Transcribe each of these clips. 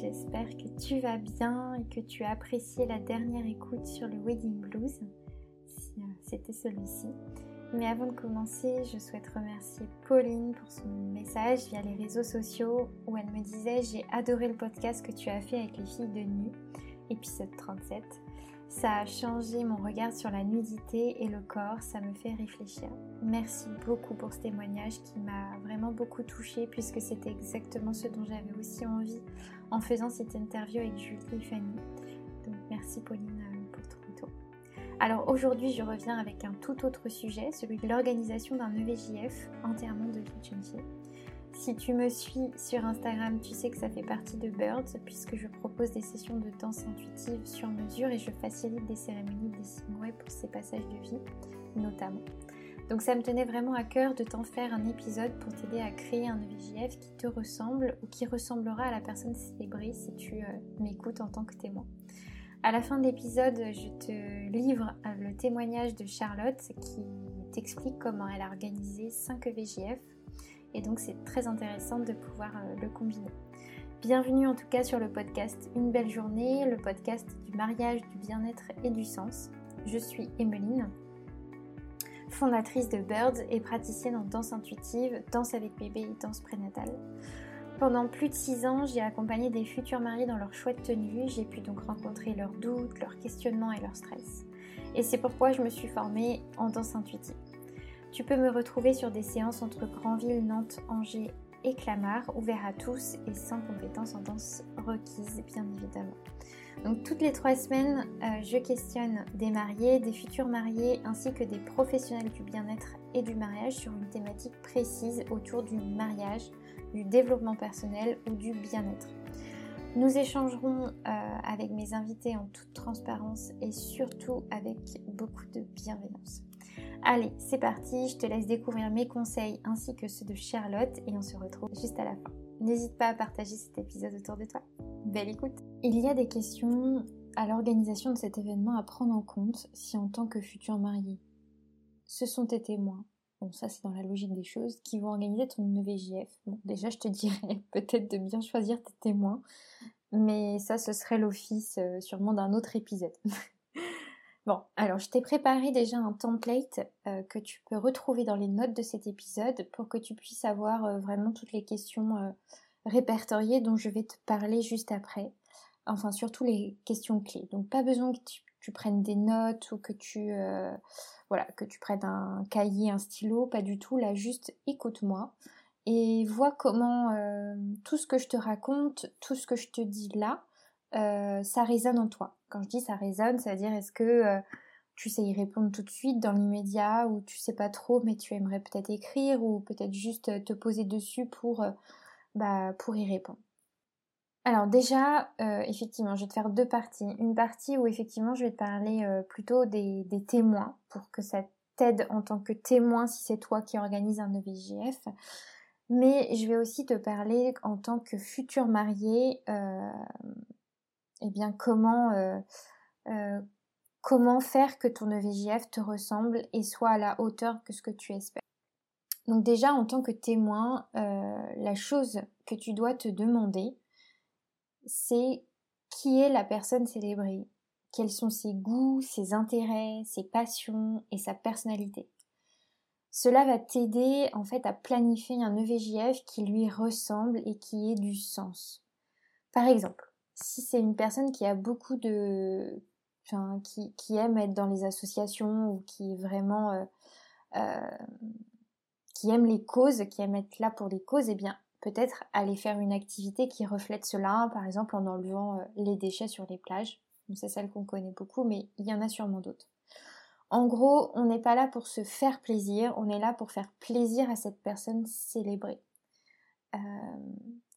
j'espère que tu vas bien et que tu as apprécié la dernière écoute sur le Wedding Blues, si euh, c'était celui-ci. Mais avant de commencer, je souhaite remercier Pauline pour son message via les réseaux sociaux où elle me disait j'ai adoré le podcast que tu as fait avec les filles de nu, épisode 37. Ça a changé mon regard sur la nudité et le corps, ça me fait réfléchir. Merci beaucoup pour ce témoignage qui m'a vraiment beaucoup touchée puisque c'était exactement ce dont j'avais aussi envie en faisant cette interview avec Julie et Fanny. Donc merci Pauline euh, pour ton retour. Alors aujourd'hui je reviens avec un tout autre sujet, celui de l'organisation d'un EVJF, entièrement de fille. Si tu me suis sur Instagram, tu sais que ça fait partie de Birds puisque je propose des sessions de danse intuitive sur mesure et je facilite des cérémonies des signes pour ces passages de vie notamment. Donc ça me tenait vraiment à cœur de t'en faire un épisode pour t'aider à créer un EVJF qui te ressemble ou qui ressemblera à la personne célébrée si tu euh, m'écoutes en tant que témoin. À la fin de l'épisode, je te livre euh, le témoignage de Charlotte qui t'explique comment elle a organisé 5 EVJF et donc c'est très intéressant de pouvoir euh, le combiner. Bienvenue en tout cas sur le podcast Une belle journée, le podcast du mariage, du bien-être et du sens. Je suis Emeline, fondatrice de Birds et praticienne en danse intuitive, danse avec bébé danse prénatale. Pendant plus de 6 ans, j'ai accompagné des futurs mariés dans leur choix de tenue. J'ai pu donc rencontrer leurs doutes, leurs questionnements et leurs stress. Et c'est pourquoi je me suis formée en danse intuitive. Tu peux me retrouver sur des séances entre Granville, Nantes, Angers et Clamart, ouverts à tous et sans compétences en danse requises, bien évidemment. Donc toutes les trois semaines, euh, je questionne des mariés, des futurs mariés, ainsi que des professionnels du bien-être et du mariage sur une thématique précise autour du mariage, du développement personnel ou du bien-être. Nous échangerons euh, avec mes invités en toute transparence et surtout avec beaucoup de bienveillance. Allez, c'est parti, je te laisse découvrir mes conseils ainsi que ceux de Charlotte et on se retrouve juste à la fin. N'hésite pas à partager cet épisode autour de toi. Belle écoute Il y a des questions à l'organisation de cet événement à prendre en compte si en tant que futur marié, ce sont tes témoins, bon ça c'est dans la logique des choses, qui vont organiser ton EVJF. Bon déjà je te dirais peut-être de bien choisir tes témoins, mais ça ce serait l'office euh, sûrement d'un autre épisode. Bon, alors je t'ai préparé déjà un template euh, que tu peux retrouver dans les notes de cet épisode pour que tu puisses avoir euh, vraiment toutes les questions euh, répertoriées dont je vais te parler juste après. Enfin, surtout les questions clés. Donc pas besoin que tu, prennes des notes ou que tu voilà, que tu prennes un cahier, un stylo, pas du tout. Là, juste écoute-moi et vois comment tout ce que je te raconte, tout ce que je te dis là, ça résonne en toi. Quand je dis ça résonne, ça veut dire est-ce que euh, tu sais y répondre tout de suite dans l'immédiat ou tu sais pas trop mais tu aimerais peut-être écrire ou peut-être juste euh, te poser dessus pour, euh, bah, pour y répondre? Alors déjà, effectivement, je vais te faire deux parties. Une partie où effectivement je vais te parler plutôt des, des, témoins pour que ça t'aide en tant que témoin si c'est toi qui organise un EVJF. Mais je vais aussi te parler en tant que futur marié eh bien comment, euh, euh, comment faire que ton EVJF te ressemble et soit à la hauteur que ce que tu espères? Donc déjà en tant que témoin, euh, la chose que tu dois te demander, c'est qui est la personne célébrée, quels sont ses goûts, ses intérêts, ses passions et sa personnalité? Cela va t'aider en fait à planifier un EVJF qui lui ressemble et qui ait du sens. Par exemple, si c'est une personne qui a beaucoup de. Qui, aime être dans les associations ou qui est vraiment. Euh, euh, qui aime les causes, qui aime être là pour les causes, eh bien, peut-être aller faire une activité qui reflète cela, par exemple en enlevant euh, les déchets sur les plages. C'est celle qu'on connaît beaucoup, mais il y en a sûrement d'autres. En gros, on n'est pas là pour se faire plaisir, on est là pour faire plaisir à cette personne célébrée.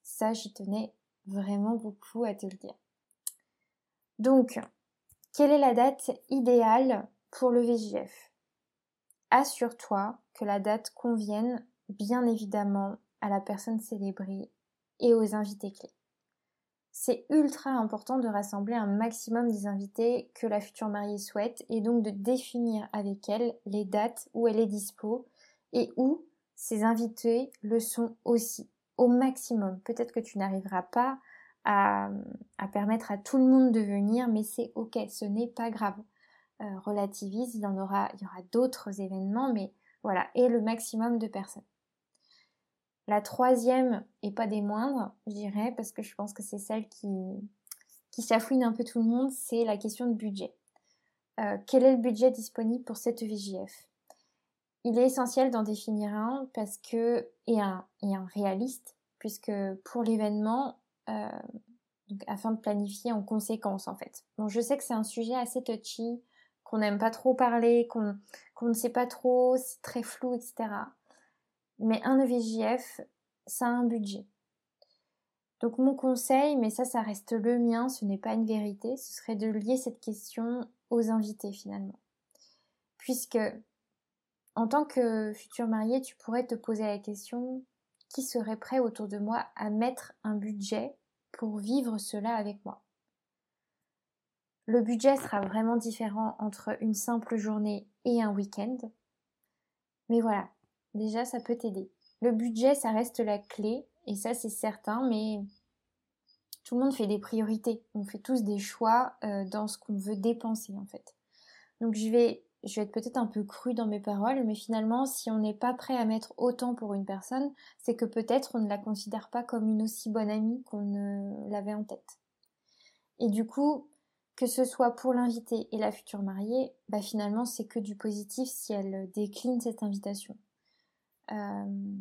ça, j'y tenais vraiment beaucoup à te le dire. Donc, quelle est la date idéale pour le VJF Assure-toi que la date convienne bien évidemment à la personne célébrée et aux invités clés. C'est ultra important de rassembler un maximum des invités que la future mariée souhaite et donc de définir avec elle les dates où elle est dispo et où ses invités le sont aussi au maximum. Peut-être que tu n'arriveras pas à, permettre à tout le monde de venir, mais c'est ok, ce n'est pas grave. Euh, relativise, il y en aura, il y aura d'autres événements, mais voilà, et le maximum de personnes. La troisième, et pas des moindres, je dirais, parce que je pense que c'est celle qui, qui un peu tout le monde, c'est la question de budget. Euh, quel est le budget disponible pour cette VJF Il est essentiel d'en définir un parce que et un, et un réaliste, puisque pour l'événement, euh, afin de planifier en conséquence en fait. Bon, je sais que c'est un sujet assez touchy, qu'on n'aime pas trop parler, qu'on ne sait pas trop, c'est très flou, etc. Mais un EVJF, ça a un budget. Donc mon conseil, mais ça, ça reste le mien, ce n'est pas une vérité, ce serait de lier cette question aux invités finalement. Puisque en tant que futur marié, tu pourrais te poser la question qui serait prêt autour de moi à mettre un budget pour vivre cela avec moi? Le budget sera vraiment différent entre une simple journée et un week-end. Mais voilà, déjà ça peut t'aider. Le budget, ça reste la clé, et ça c'est certain, mais tout le monde fait des priorités. On fait tous des choix euh, dans ce qu'on veut dépenser en fait. Donc je vais, je vais être peut-être un peu cru dans mes paroles, mais finalement, si on n'est pas prêt à mettre autant pour une personne, c'est que peut-être on ne la considère pas comme une aussi bonne amie qu'on ne l'avait en tête. Et du coup, que ce soit pour l'invité et la future mariée, bah finalement c'est que du positif si elle décline cette invitation. Euh,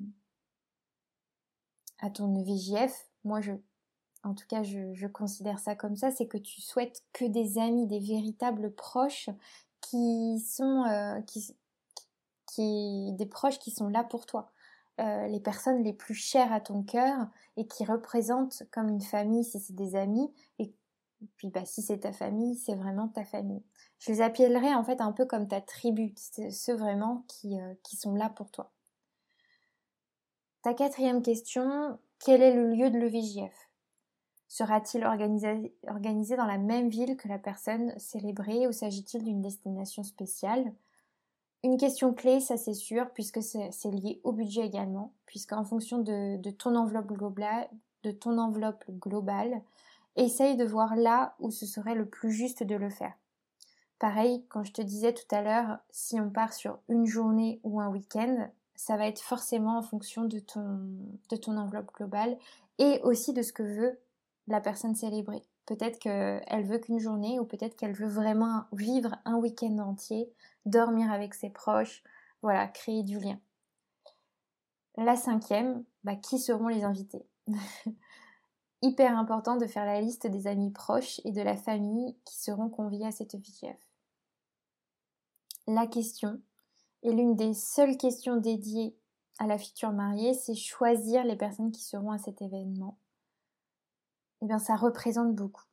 à ton VJF, moi je, en tout cas je, considère ça comme ça, c'est que tu souhaites que des amis, des véritables proches qui sont, euh, des proches qui sont là pour toi. Euh, les personnes les plus chères à ton cœur et qui représentent comme une famille si c'est des amis et puis bah, si c'est ta famille, c'est vraiment ta famille. Je les appellerai en fait un peu comme ta tribu, ceux vraiment qui, euh, qui sont là pour toi. Ta quatrième question, quel est le lieu de l'EVJF Sera-t-il organisé, dans la même ville que la personne célébrée ou s'agit-il d'une destination spéciale? Une question clé, ça c'est sûr, puisque c'est lié au budget également, puisqu'en fonction de, de, ton enveloppe globale, de ton enveloppe globale, essaye de voir là où ce serait le plus juste de le faire. Pareil, quand je te disais tout à l'heure, si on part sur une journée ou un week-end, ça va être forcément en fonction de ton, de ton enveloppe globale et aussi de ce que veut la personne célébrée. Peut-être qu'elle veut qu'une journée ou peut-être qu'elle veut vraiment vivre un week-end entier, dormir avec ses proches, voilà, créer du lien. La cinquième, bah, qui seront les invités? Hyper important de faire la liste des amis proches et de la famille qui seront conviés à cette VJF. La question, et l'une des seules questions dédiées à la future mariée, c'est choisir les personnes qui seront à cet événement. Eh bien, ça représente beaucoup.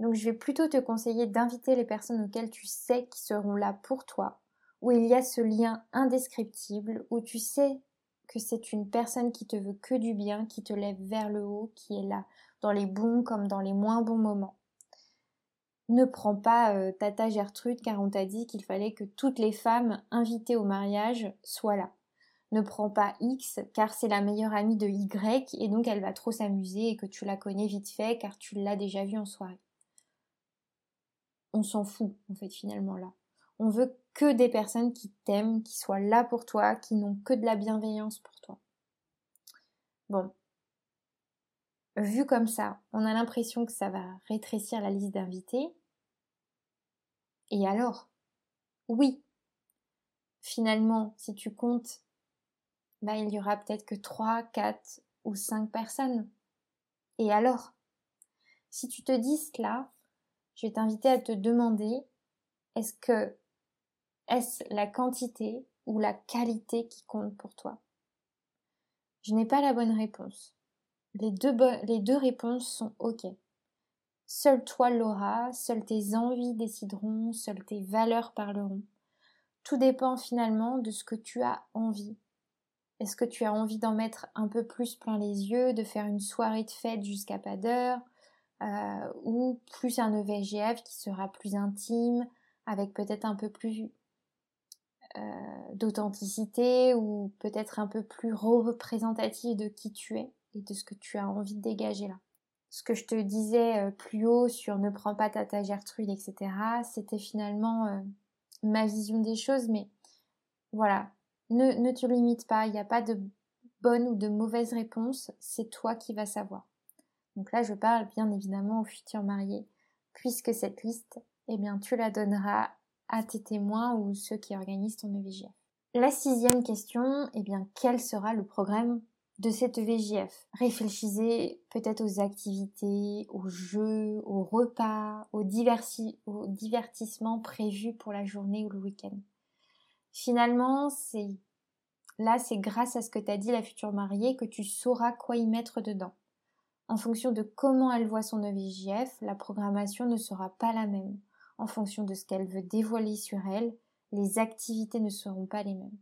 Donc, je vais plutôt te conseiller d'inviter les personnes auxquelles tu sais qui seront là pour toi, où il y a ce lien indescriptible, où tu sais que c'est une personne qui te veut que du bien, qui te lève vers le haut, qui est là dans les bons comme dans les moins bons moments. Ne prends pas euh, Tata Gertrude car on t'a dit qu'il fallait que toutes les femmes invitées au mariage soient là. Ne prends pas X car c'est la meilleure amie de Y et donc elle va trop s'amuser et que tu la connais vite fait car tu l'as déjà vue en soirée. On s'en fout en fait finalement là. On veut que des personnes qui t'aiment, qui soient là pour toi, qui n'ont que de la bienveillance pour toi. Bon. Vu comme ça, on a l'impression que ça va rétrécir la liste d'invités. Et alors? Oui. Finalement, si tu comptes, bah, il y aura peut-être que 3, 4 ou 5 personnes. Et alors? Si tu te dis cela, je vais t'inviter à te demander est-ce que est-ce la quantité ou la qualité qui compte pour toi? Je n'ai pas la bonne réponse. Les deux, réponses sont OK. Seul toi l'auras, seules tes envies décideront, seules tes valeurs parleront. Tout dépend finalement de ce que tu as envie. Est-ce que tu as envie d'en mettre un peu plus plein les yeux, de faire une soirée de fête jusqu'à pas d'heure, euh, ou plus un EVGF qui sera plus intime, avec peut-être un peu plus euh, d'authenticité ou peut-être un peu plus représentative de qui tu es et de ce que tu as envie de dégager là? ce que je te disais euh, plus haut sur ne prends pas ta Gertrude, etc., c'était finalement ma vision des choses, mais voilà, ne, te limite pas, il n'y a pas de bonne ou de mauvaise réponse, c'est toi qui vas savoir. Donc là, je parle bien évidemment aux futurs mariés, puisque cette liste, eh bien, tu la donneras à tes témoins ou ceux qui organisent ton EVGF. La sixième question, eh bien, quel sera le programme de cette VJF. Réfléchissez peut-être aux activités, aux jeux, aux repas, aux divertissements prévus pour la journée ou le week-end. Finalement, c'est là, c'est grâce à ce que t'a dit la future mariée que tu sauras quoi y mettre dedans. En fonction de comment elle voit son EVJF, la programmation ne sera pas la même. En fonction de ce qu'elle veut dévoiler sur elle, les activités ne seront pas les mêmes.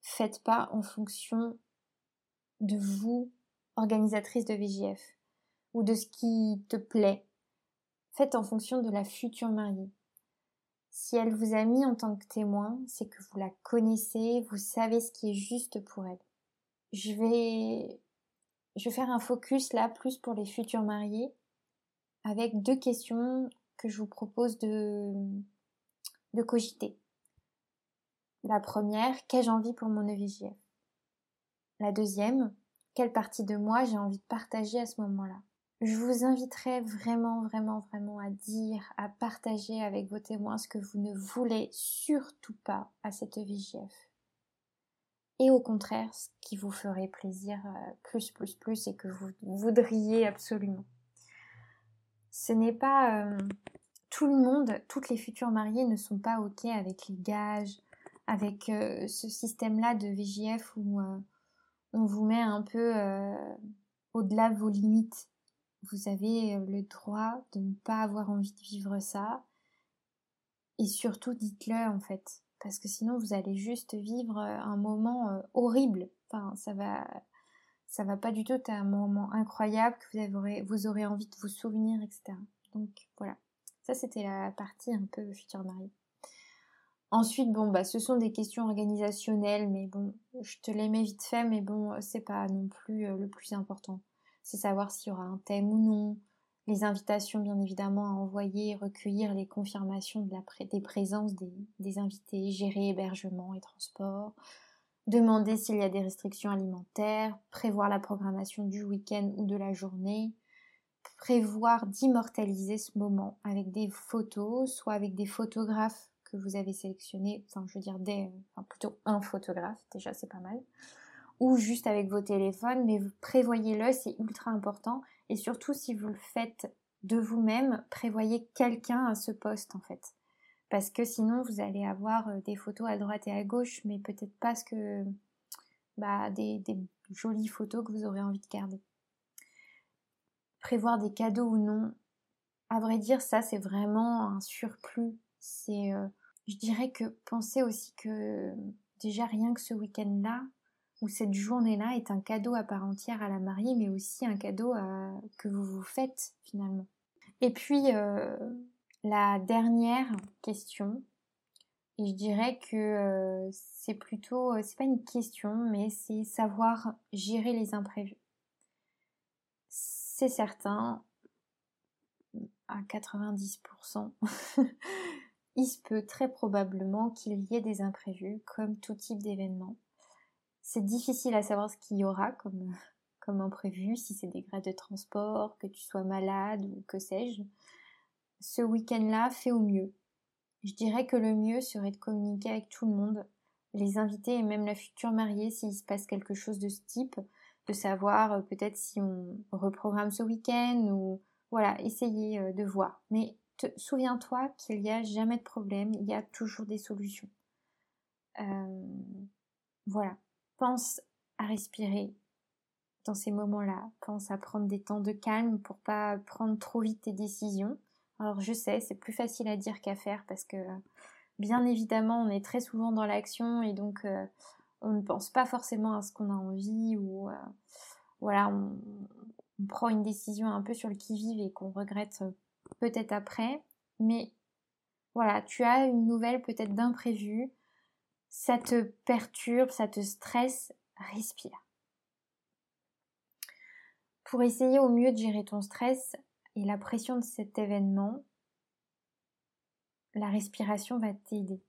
Faites pas en fonction de vous, organisatrice de VJF, ou de ce qui te plaît. Faites en fonction de la future mariée. Si elle vous a mis en tant que témoin, c'est que vous la connaissez, vous savez ce qui est juste pour elle. Je vais, je vais faire un focus là plus pour les futurs mariés avec deux questions que je vous propose de, de cogiter. La première, qu'ai-je envie pour mon EVJF la deuxième, quelle partie de moi j'ai envie de partager à ce moment-là? Je vous inviterai vraiment, vraiment, vraiment à dire, à partager avec vos témoins ce que vous ne voulez surtout pas à cette VJF. Et au contraire, ce qui vous ferait plaisir euh, plus, plus, plus et que vous voudriez absolument. Ce n'est pas euh, tout le monde, toutes les futures mariées ne sont pas ok avec les gages, avec euh, ce système-là de VJF où on vous met un peu au-delà de vos limites. Vous avez euh, le droit de ne pas avoir envie de vivre ça. Et surtout, dites-le en fait. Parce que sinon, vous allez juste vivre euh, un moment horrible. Enfin, ça va, ça va pas du tout être un moment incroyable que vous aurez, envie de vous souvenir, etc. Donc voilà. Ça, c'était la partie un peu futur mari. Ensuite, bon, bah, ce sont des questions organisationnelles, mais bon, je te les mets vite fait, mais bon, c'est pas non plus euh, le plus important. C'est savoir s'il y aura un thème ou non, les invitations, bien évidemment, à envoyer, recueillir les confirmations des présences des, invités, gérer hébergement et transport, demander s'il y a des restrictions alimentaires, prévoir la programmation du week-end ou de la journée, prévoir d'immortaliser ce moment avec des photos, soit avec des photographes que vous avez sélectionné, enfin je veux dire des, plutôt un photographe, déjà c'est pas mal, ou juste avec vos téléphones, mais prévoyez-le, c'est ultra important, et surtout si vous le faites de vous-même, prévoyez quelqu'un à ce poste en fait, parce que sinon vous allez avoir euh, des photos à droite et à gauche, mais peut-être pas ce que, bah, des, jolies photos que vous aurez envie de garder. Prévoir des cadeaux ou non, à vrai dire, ça c'est vraiment un surplus. C'est euh, je dirais que pensez aussi que déjà rien que ce week-end-là, ou cette journée-là est un cadeau à part entière à la mariée, mais aussi un cadeau que vous vous faites finalement. Et puis euh, la dernière question, et je dirais que euh, c'est plutôt, euh, c'est pas une question, mais c'est savoir gérer les imprévus. C'est certain, à 90%, il se peut très probablement qu'il y ait des imprévus, comme tout type d'événement. C'est difficile à savoir ce qu'il y aura comme, comme imprévu, si c'est des grades de transport, que tu sois malade ou que sais-je. Ce week-end-là, fais au mieux. Je dirais que le mieux serait de communiquer avec tout le monde, les invités et même la future mariée s'il se passe quelque chose de ce type, de savoir euh, peut-être si on reprogramme ce week-end ou voilà, essayer euh, de voir. Mais souviens-toi qu'il n'y a jamais de problème, il y a toujours des solutions. Euh, voilà, pense à respirer dans ces moments-là, pense à prendre des temps de calme pour pas prendre trop vite tes décisions. Alors je sais, c'est plus facile à dire qu'à faire parce que bien évidemment on est très souvent dans l'action et donc euh, on ne pense pas forcément à ce qu'on a envie ou euh, voilà on, on, prend une décision un peu sur le qui-vive et qu'on regrette peut-être après, mais voilà, tu as une nouvelle peut-être d'imprévu, ça te perturbe, ça te stresse, respire. pour essayer au mieux de gérer ton stress et la pression de cet événement, la respiration va t'aider.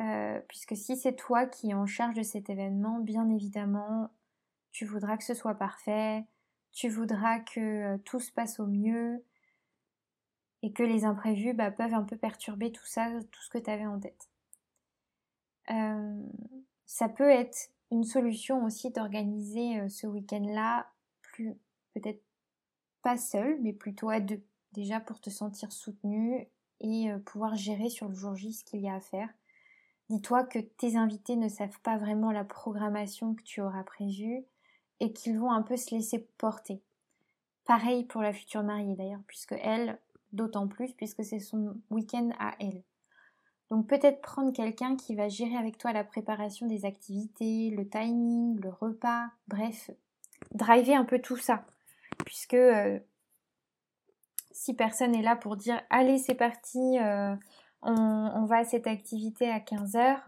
Euh, puisque si c'est toi qui es en charge de cet événement, bien évidemment, tu voudras que ce soit parfait, tu voudras que euh, tout se passe au mieux et que les imprévus bah, peuvent un peu perturber tout ça, tout ce que tu avais en tête. Euh, ça peut être une solution aussi d'organiser ce week-end-là plus peut-être pas seul, mais plutôt à deux. Déjà pour te sentir soutenu et pouvoir gérer sur le jour J ce qu'il y a à faire. Dis-toi que tes invités ne savent pas vraiment la programmation que tu auras prévue et qu'ils vont un peu se laisser porter. Pareil pour la future mariée d'ailleurs, puisque elle, d'autant plus, puisque c'est son week-end à elle. Donc peut-être prendre quelqu'un qui va gérer avec toi la préparation des activités, le timing, le repas, bref, driver un peu tout ça. Puisque euh, si personne est là pour dire allez c'est parti, euh, on, va à cette activité à 15h,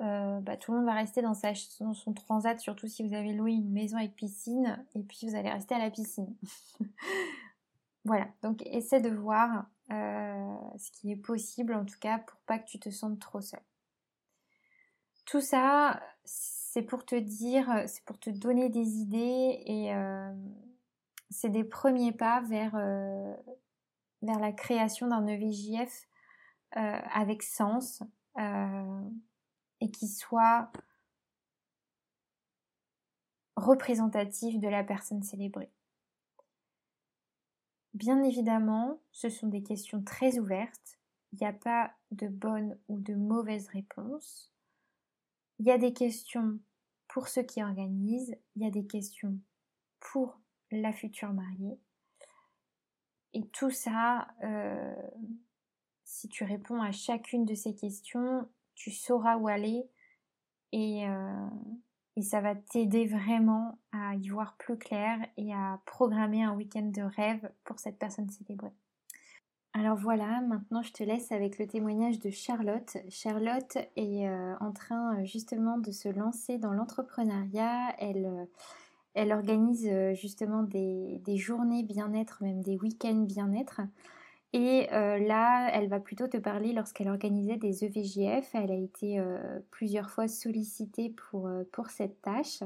euh, bah, tout le monde va rester dans, sa, son transat, surtout si vous avez loué une maison avec piscine, et puis vous allez rester à la piscine. voilà, donc essaie de voir ce qui est possible, en tout cas, pour pas que tu te sentes trop seul. Tout ça, c'est pour te dire, c'est pour te donner des idées et euh, c'est des premiers pas vers, vers la création d'un EVJF euh, avec sens euh, et qui soit représentatif de la personne célébrée. Bien évidemment, ce sont des questions très ouvertes. Il n'y a pas de bonne ou de mauvaise réponse. Il y a des questions pour ceux qui organisent, il y a des questions pour la future mariée. Et tout ça, euh, si tu réponds à chacune de ces questions, tu sauras où aller et, euh, et ça va t'aider vraiment à y voir plus clair et à programmer un week-end de rêve pour cette personne célébrée. Alors voilà, maintenant je te laisse avec le témoignage de Charlotte. Charlotte est euh, en train justement de se lancer dans l'entrepreneuriat. Elle, euh, organise justement des journées bien-être, même des week-ends bien-être. Et euh, là, elle va plutôt te parler lorsqu'elle organisait des EVJF. Elle a été euh, plusieurs fois sollicitée pour, euh, pour cette tâche.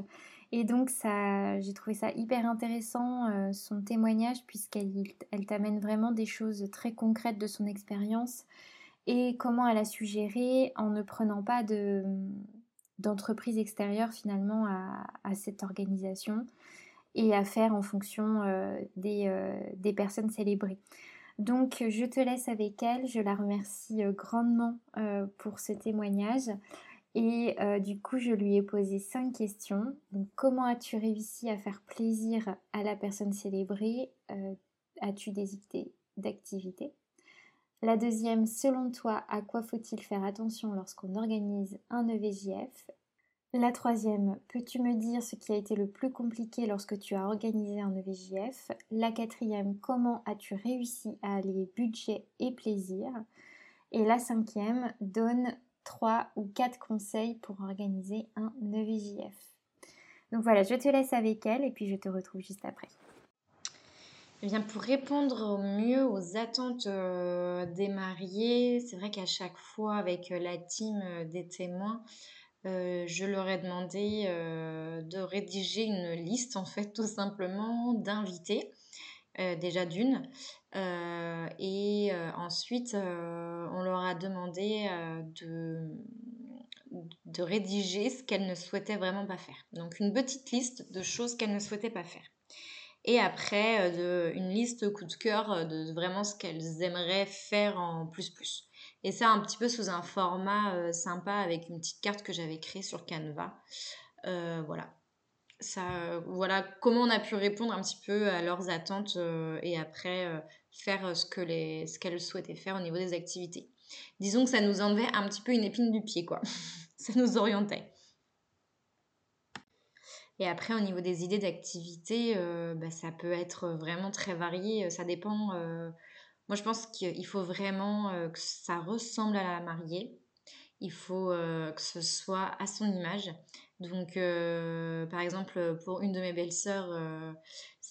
Et donc, ça, j'ai trouvé ça hyper intéressant, son témoignage, puisqu'elle elle, t'amène vraiment des choses très concrètes de son expérience et comment elle a su gérer en ne prenant pas de, d'entreprise extérieure finalement à, à, cette organisation et à faire en fonction des, des personnes célébrées. Donc je te laisse avec elle, je la remercie euh, grandement euh, pour ce témoignage. Et euh, du coup, je lui ai posé cinq questions. Donc, comment as-tu réussi à faire plaisir à la personne célébrée As-tu des idées d'activité? La deuxième, selon toi, à quoi faut-il faire attention lorsqu'on organise un EVJF la troisième, peux-tu me dire ce qui a été le plus compliqué lorsque tu as organisé un EVJF La quatrième, comment as-tu réussi à allier budget et plaisir? Et la cinquième, donne trois ou quatre conseils pour organiser un EVJF. Donc voilà, je te laisse avec elle et puis je te retrouve juste après. Eh bien, pour répondre au mieux aux attentes euh, des mariés, c'est vrai qu'à chaque fois avec euh, la team euh, des témoins, euh, je leur ai demandé euh, de rédiger une liste, en fait, tout simplement, d'invités, euh, déjà d'une. et ensuite, on leur a demandé de, rédiger ce qu'elles ne souhaitaient vraiment pas faire. Donc, une petite liste de choses qu'elles ne souhaitaient pas faire. Et après, une liste coup de cœur de vraiment ce qu'elles aimeraient faire en plus plus. Et ça, un petit peu sous un format euh, sympa avec une petite carte que j'avais créée sur Canva. Euh, voilà. Ça, voilà comment on a pu répondre un petit peu à leurs attentes euh, et après faire ce que les, ce qu'elles souhaitaient faire au niveau des activités. Disons que ça nous enlevait un petit peu une épine du pied, quoi. ça nous orientait. Et après, au niveau des idées d'activités, bah, ça peut être vraiment très varié. Ça dépend moi, je pense qu'il faut vraiment euh, que ça ressemble à la mariée. Il faut euh, que ce soit à son image. Donc, euh, par exemple, pour une de mes belles-sœurs,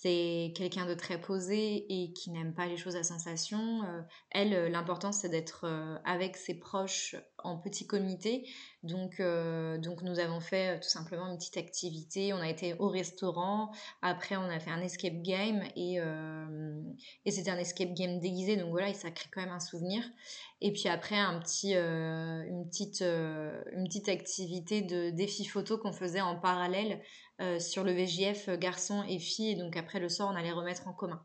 c'est quelqu'un de très posé et qui n'aime pas les choses à sensation. Euh, elle, euh, l'important c'est d'être euh, avec ses proches en petit comité. Donc, donc nous avons fait tout simplement une petite activité. On a été au restaurant. Après, on a fait un escape game et, et c'était un escape game déguisé. Donc voilà, et ça crée quand même un souvenir. Et puis après, un petit, une, petite, une petite activité de défi photo qu'on faisait en parallèle euh, sur le VJF euh, garçons et filles. Et donc après le soir, on allait remettre en commun.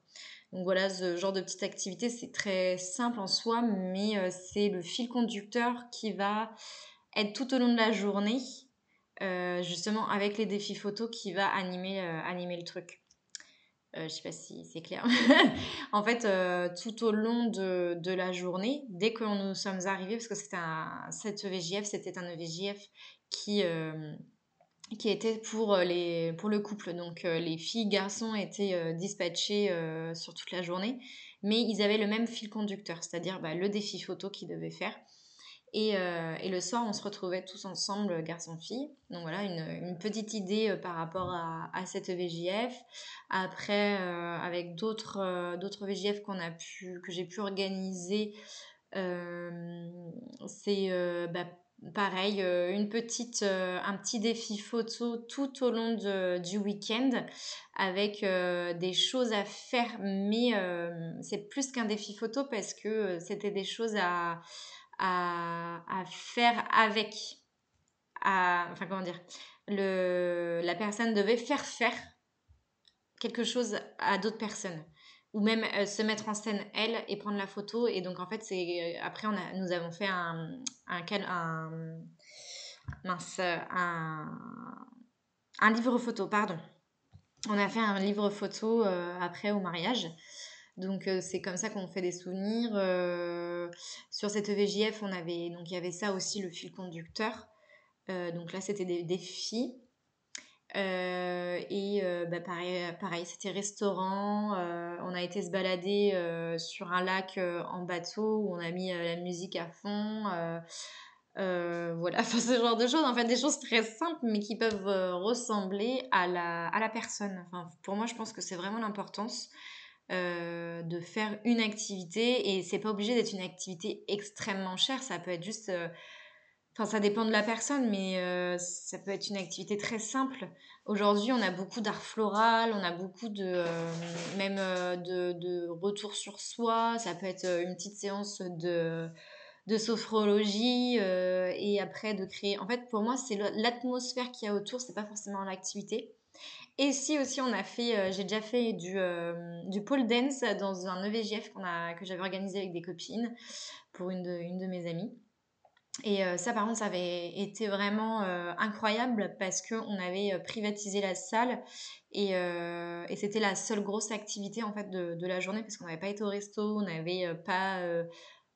Donc voilà, ce genre de petite activité, c'est très simple en soi, mais euh, c'est le fil conducteur qui va être tout au long de la journée, justement avec les défis photos, qui va animer, animer le truc. Je ne sais pas si c'est clair. en fait, tout au long de, de, la journée, dès que nous sommes arrivés, parce que c'était un, cette EVJF, c'était un EVJF qui, qui était pour, euh, les, pour le couple. Donc euh, les filles, garçons étaient euh, dispatchés sur toute la journée, mais ils avaient le même fil conducteur, c'est-à-dire bah, le défi photo qu'ils devaient faire. Et, et, le soir, on se retrouvait tous ensemble, garçons-filles. Donc voilà, une, petite idée par rapport à, cette VJF. Après, avec d'autres d'autres VJF qu'on a pu, que j'ai pu organiser, c'est bah, pareil, euh, une petite, euh, un petit défi photo tout au long du week-end avec euh, des choses à faire, mais c'est plus qu'un défi photo parce que c'était des choses à, à, faire avec. enfin, comment dire le, La personne devait faire faire quelque chose à d'autres personnes. Ou même euh, se mettre en scène elle et prendre la photo. Et donc en fait c'est euh, après on a, nous avons fait un un, un mince un, un livre photo pardon. On a fait un livre photo euh, après au mariage donc c'est comme ça qu'on fait des souvenirs sur cette VJF on avait donc il y avait ça aussi le fil conducteur donc là c'était des défis euh, et euh, bah, pareil, c'était restaurant. Euh, on a été se balader sur un lac en bateau où on a mis la musique à fond. voilà, ce genre de choses. En fait, des choses très simples mais qui peuvent ressembler à la, à la personne. Enfin, pour moi, je pense que c'est vraiment l'importance. De faire une activité et c'est pas obligé d'être une activité extrêmement chère ça peut être juste Enfin, ça dépend de la personne, mais euh, ça peut être une activité très simple. Aujourd'hui, on a beaucoup d'art floral, on a beaucoup de euh, même euh, de, de, retour sur soi. Ça peut être une petite séance de de sophrologie et après de créer. En fait, pour moi, c'est l'atmosphère qu'il y a autour, c'est pas forcément l'activité. Et si aussi on a fait, j'ai déjà fait du, du pole dance dans un EVGF qu'on a, que j'avais organisé avec des copines pour une de, une de mes amies. Et euh, ça, par contre, ça avait été vraiment euh, incroyable parce qu'on avait euh, privatisé la salle et, et c'était la seule grosse activité en fait de, de la journée parce qu'on n'avait pas été au resto, on n'avait pas,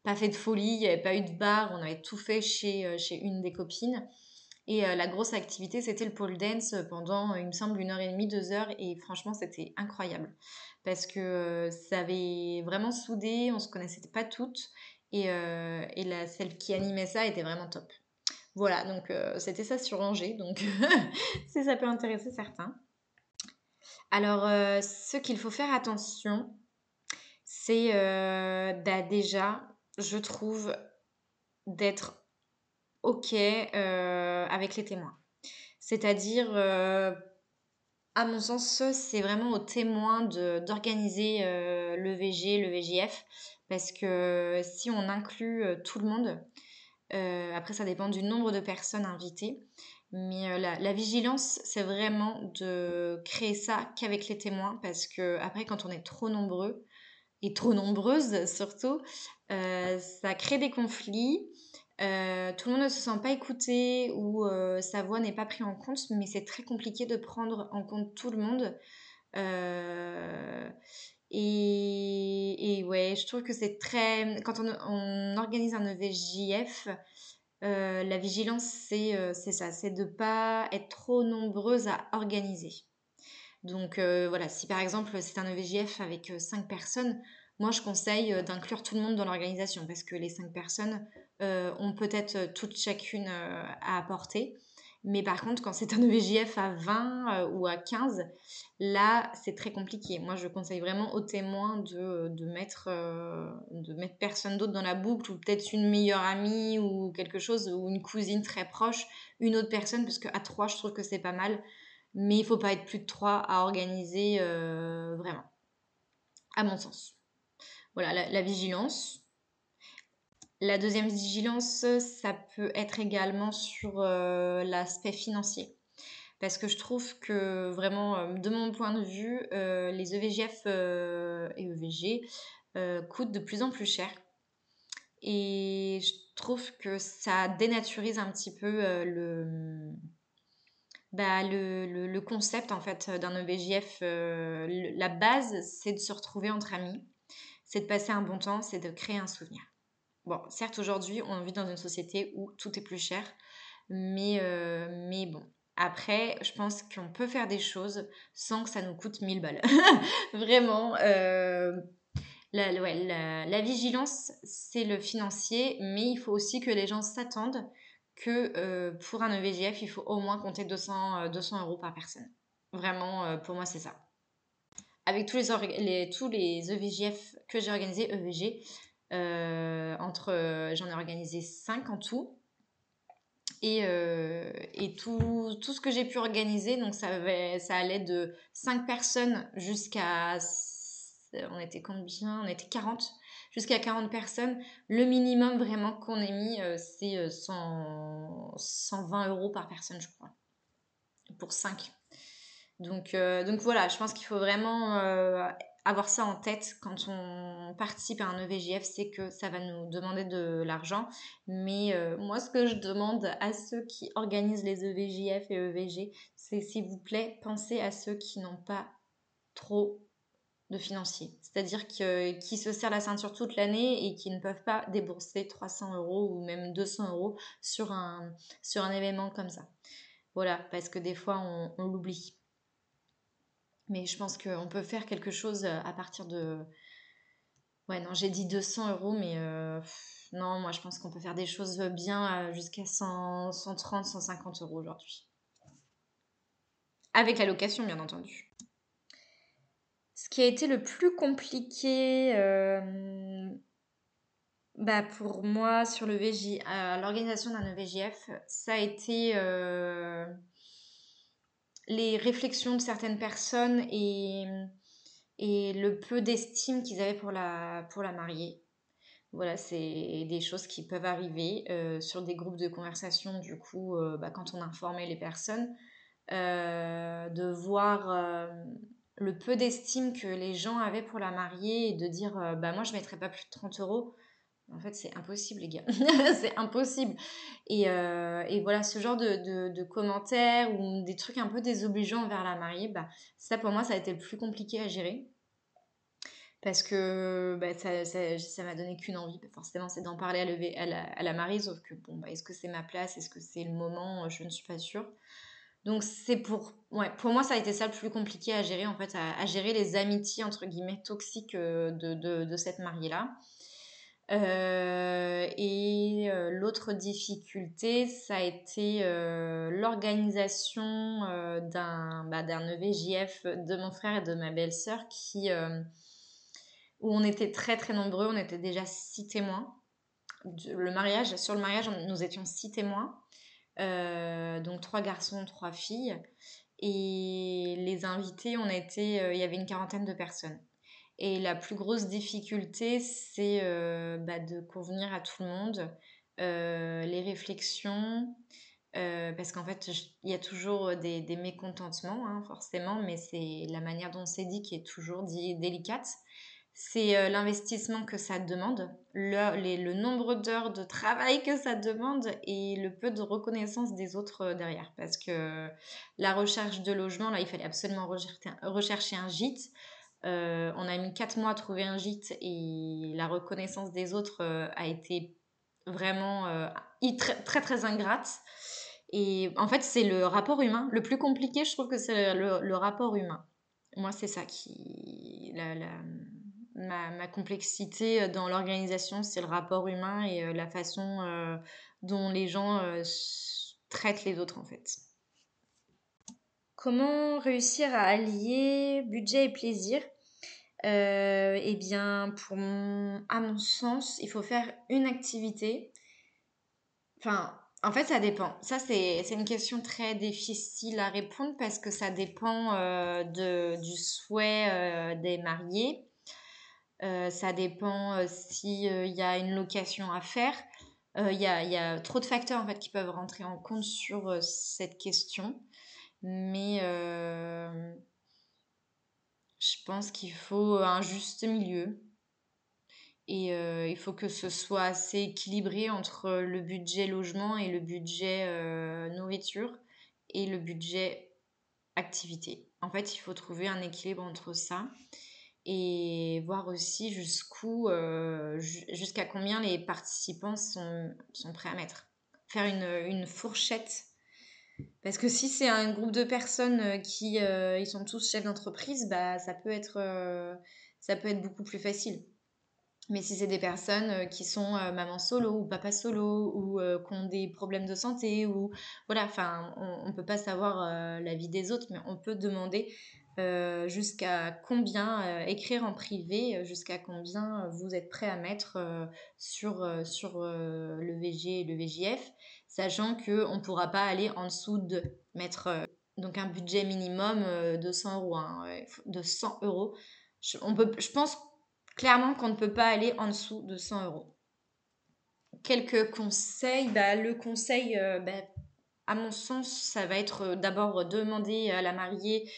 pas fait de folie, il n'y avait pas eu de bar, on avait tout fait chez, chez une des copines. Et la grosse activité, c'était le pole dance pendant, il me semble, une heure et demie, deux heures. Et franchement, c'était incroyable. Parce que ça avait vraiment soudé, on se connaissait pas toutes. Et, euh, et celle qui animait ça était vraiment top. Voilà, donc euh, c'était ça sur Angers, donc si ça peut intéresser certains. Alors, euh, ce qu'il faut faire attention, c'est bah, déjà, je trouve, d'être OK avec les témoins. C'est-à-dire, à mon sens, c'est vraiment aux témoins d'organiser le VG, le VJF, parce que si on inclut euh, tout le monde, euh, après ça dépend du nombre de personnes invitées, mais euh, la, vigilance, c'est vraiment de créer ça qu'avec les témoins, parce que après quand on est trop nombreux, et trop nombreuses surtout, ça crée des conflits. Tout le monde ne se sent pas écouté ou sa voix n'est pas prise en compte, mais c'est très compliqué de prendre en compte tout le monde. Et, ouais, je trouve que c'est très... Quand on, organise un EVJF, euh, la vigilance, c'est euh, ça, c'est de ne pas être trop nombreuse à organiser. Donc euh, voilà, si par exemple c'est un EVJF avec 5 personnes, moi je conseille d'inclure tout le monde dans l'organisation parce que les 5 personnes ont peut-être toutes chacune à apporter. Mais par contre, quand c'est un EVJF à 20 euh, ou à 15, là, c'est très compliqué. Moi, je conseille vraiment aux témoins de, mettre, euh, de mettre personne d'autre dans la boucle, ou peut-être une meilleure amie, ou quelque chose, ou une cousine très proche, une autre personne, parce qu'à 3, je trouve que c'est pas mal. Mais il faut pas être plus de 3 à organiser euh, vraiment, à mon sens. Voilà, la vigilance, la deuxième vigilance, ça peut être également sur euh, l'aspect financier. Parce que je trouve que vraiment, euh, de mon point de vue, euh, les EVGF et EVG coûtent de plus en plus cher. Et je trouve que ça dénaturise un petit peu bah, le, le, concept en fait d'un EVGF. la base, c'est de se retrouver entre amis, c'est de passer un bon temps, c'est de créer un souvenir. Bon, certes, aujourd'hui, on vit dans une société où tout est plus cher, mais, euh, mais bon. Après, je pense qu'on peut faire des choses sans que ça nous coûte 1000 balles. Vraiment. Euh, la, la, vigilance, c'est le financier, mais il faut aussi que les gens s'attendent que euh, pour un EVGF, il faut au moins compter 200, 200 euros par personne. Vraiment, pour moi, c'est ça. Avec tous les, les, tous les EVGF que j'ai organisés, EVG, euh, entre, euh, j'en ai organisé 5 en tout. Et, euh, et tout, tout, ce que j'ai pu organiser, donc ça, avait, ça allait de 5 personnes jusqu'à. On était combien? On était 40 jusqu'à 40 personnes. Le minimum vraiment qu'on ait mis, c'est 120 euros par personne, je crois. Pour 5. Donc, donc voilà, je pense qu'il faut vraiment avoir ça en tête quand on participe à un EVGF, c'est que ça va nous demander de l'argent. Mais euh, moi, ce que je demande à ceux qui organisent les EVJF et EVG, c'est s'il vous plaît, pensez à ceux qui n'ont pas trop de financiers. C'est-à-dire qui se serrent la ceinture toute l'année et qui ne peuvent pas débourser 300 euros ou même 200 euros sur un événement comme ça. Voilà, parce que des fois, on l'oublie. Mais je pense qu'on peut faire quelque chose euh, à partir de... Ouais, non, j'ai dit 200 euros, mais euh, non, moi je pense qu'on peut faire des choses bien euh, jusqu'à 130, 150 euros aujourd'hui. Avec la location, bien entendu. Ce qui a été le plus compliqué bah pour moi sur le VJ, l'organisation d'un EVJF, ça a été les réflexions de certaines personnes et, et le peu d'estime qu'ils avaient pour la, pour la mariée. Voilà, c'est des choses qui peuvent arriver euh, sur des groupes de conversation, du coup, euh, bah, quand on informait les personnes, euh, de voir le peu d'estime que les gens avaient pour la mariée et de dire, bah moi je ne mettrais pas plus de 30 euros. En fait, c'est impossible, les gars. c'est impossible. Et, euh, et, voilà, ce genre de, de, commentaires ou des trucs un peu désobligeants envers la mariée, bah, ça pour moi, ça a été le plus compliqué à gérer. Parce que bah, ça, m'a donné qu'une envie. Bah, forcément, c'est d'en parler à, à, la, à la mariée. Sauf que, bon, bah, est-ce que c'est ma place? Est-ce que c'est le moment? Je ne suis pas sûre. Donc, c'est pour. Ouais, pour moi, ça a été ça le plus compliqué à gérer, en fait, à, à gérer les amitiés, entre guillemets, toxiques euh, de, de cette mariée-là. Euh, et euh, l'autre difficulté, ça a été euh, l'organisation d'un bah, EVJF de mon frère et de ma belle-sœur qui où on était très très nombreux, on était déjà six témoins. Le mariage, sur le mariage, nous étions six témoins, donc trois garçons, trois filles. Et les invités, on était, il y avait une quarantaine de personnes. Et la plus grosse difficulté, c'est euh, bah, de convenir à tout le monde, euh, les réflexions, euh, parce qu'en fait, il y a toujours des, mécontentements, hein, forcément, mais c'est la manière dont c'est dit qui est toujours dit, délicate. C'est l'investissement que ça demande, le, le nombre d'heures de travail que ça demande et le peu de reconnaissance des autres derrière. Parce que la recherche de logement, là, il fallait absolument rechercher un gîte. Euh, on a mis quatre mois à trouver un gîte et la reconnaissance des autres euh, a été vraiment euh, très, très, ingrate. Et en fait, c'est le rapport humain. Le plus compliqué, je trouve que c'est le, rapport humain. Moi, c'est ça qui. ma, complexité dans l'organisation, c'est le rapport humain et la façon dont les gens traitent les autres en fait. Comment réussir à allier budget et plaisir euh, Eh bien, pour à mon sens, il faut faire une activité. Enfin, en fait, ça dépend. Ça, c'est une question très difficile à répondre parce que ça dépend euh, de, du souhait euh, des mariés. ça dépend s'il y a une location à faire. Il y a, y, a, trop de facteurs en fait qui peuvent rentrer en compte sur cette question. Mais je pense qu'il faut un juste milieu. Et euh, il faut que ce soit assez équilibré entre le budget logement et le budget euh, nourriture et le budget activité. En fait, il faut trouver un équilibre entre ça et voir aussi jusqu'où, jusqu'à combien les participants sont, sont prêts à mettre. Faire une, une fourchette parce que si c'est un groupe de personnes euh, qui euh, sont tous chefs d'entreprise, bah ça peut être euh, ça peut être beaucoup plus facile. Mais si c'est des personnes qui sont maman solo ou papa solo ou qui ont des problèmes de santé ou voilà, enfin on, ne peut pas savoir la vie des autres, mais on peut demander jusqu'à combien écrire en privé, jusqu'à combien vous êtes prêt à mettre sur sur le VG et le VJF sachant qu'on ne pourra pas aller en dessous de mettre euh, donc un budget minimum euh, de 100 euros. De 100 euros. Je, on peut, je pense clairement qu'on ne peut pas aller en dessous de 100 euros. Quelques conseils. Bah, le conseil, euh, bah, à mon sens, ça va être d'abord demander à la mariée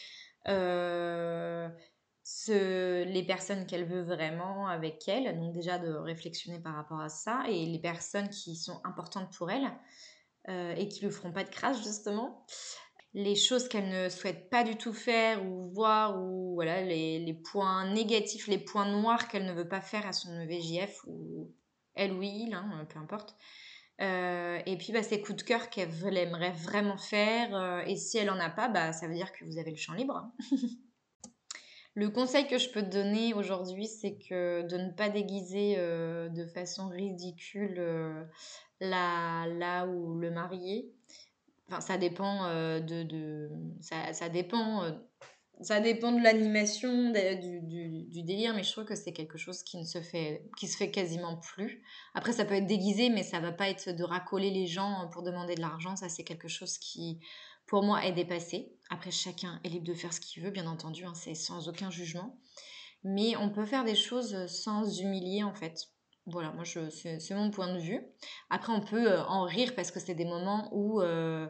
ce, les personnes qu'elle veut vraiment avec elle, donc déjà de réflexionner par rapport à ça, et les personnes qui sont importantes pour elle euh, et qui ne feront pas de crasse justement. Les choses qu'elle ne souhaite pas du tout faire ou voir, ou voilà, les, les points négatifs, les points noirs qu'elle ne veut pas faire à son VJF, ou elle ou il, hein, peu importe. Euh, et puis bah, ces coups de cœur qu'elle aimerait vraiment faire, euh, et si elle en a pas, bah, ça veut dire que vous avez le champ libre. Le conseil que je peux te donner aujourd'hui, c'est que de ne pas déguiser euh, de façon ridicule euh, la, là où le marié. Enfin, ça dépend euh, de, ça, ça, dépend. ça dépend de l'animation, du, du, délire, mais je trouve que c'est quelque chose qui ne se fait, qui se fait quasiment plus. Après, ça peut être déguisé, mais ça va pas être de racoler les gens pour demander de l'argent. Ça, c'est quelque chose qui, pour moi, est dépassé. Après, chacun est libre de faire ce qu'il veut, bien entendu, hein, c'est sans aucun jugement. Mais on peut faire des choses sans humilier, en fait. Voilà, moi, c'est mon point de vue. Après, on peut euh, en rire parce que c'est des moments où, euh,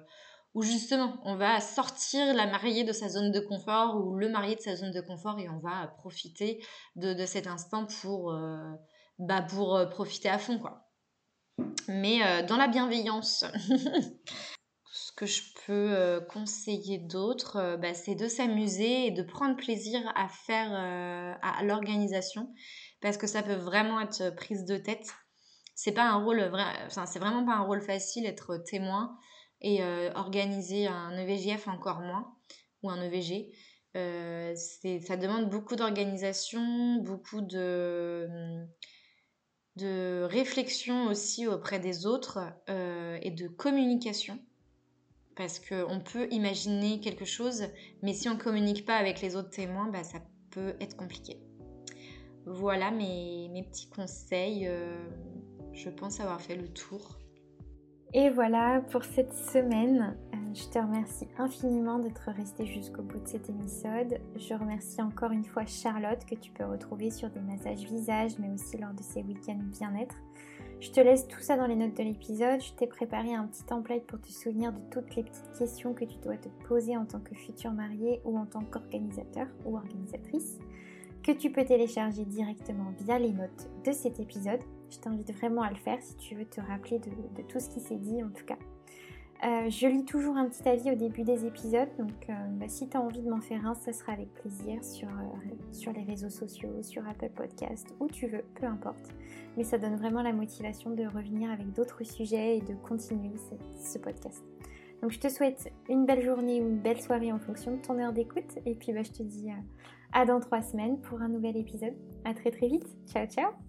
où, justement, on va sortir la mariée de sa zone de confort ou le marié de sa zone de confort et on va profiter de, cet instant pour, euh, bah, profiter à fond, quoi. Mais dans la bienveillance. que je euh, conseiller d'autres, euh, bah, c'est de s'amuser et de prendre plaisir à faire euh, à, l'organisation parce que ça peut vraiment être prise de tête. C'est pas un rôle vrai, enfin, c'est vraiment pas un rôle facile être témoin et organiser un EVJF encore moins ou un EVG. ça demande beaucoup d'organisation, beaucoup de, de réflexion aussi auprès des autres et de communication parce qu'on peut imaginer quelque chose, mais si on ne communique pas avec les autres témoins, bah, ça peut être compliqué. Voilà mes, petits conseils. Euh, je pense avoir fait le tour. Et voilà pour cette semaine. Euh, je te remercie infiniment d'être resté jusqu'au bout de cet épisode. Je remercie encore une fois Charlotte que tu peux retrouver sur des massages visage, mais aussi lors de ces week-ends bien-être. Je te laisse tout ça dans les notes de l'épisode. Je t'ai préparé un petit template pour te souvenir de toutes les petites questions que tu dois te poser en tant que futur marié ou en tant qu'organisateur ou organisatrice, que tu peux télécharger directement via les notes de cet épisode. Je t'invite vraiment à le faire si tu veux te rappeler de, tout ce qui s'est dit en tout cas. Euh, je lis toujours un petit avis au début des épisodes, donc euh, bah, si tu as envie de m'en faire un, ça sera avec plaisir sur, euh, les réseaux sociaux, sur Apple Podcast, où tu veux, peu importe. Mais ça donne vraiment la motivation de revenir avec d'autres sujets et de continuer ce, podcast. Donc je te souhaite une belle journée ou une belle soirée en fonction de ton heure d'écoute. Et puis bah, je te dis à dans trois semaines pour un nouvel épisode. À très très vite. Ciao ciao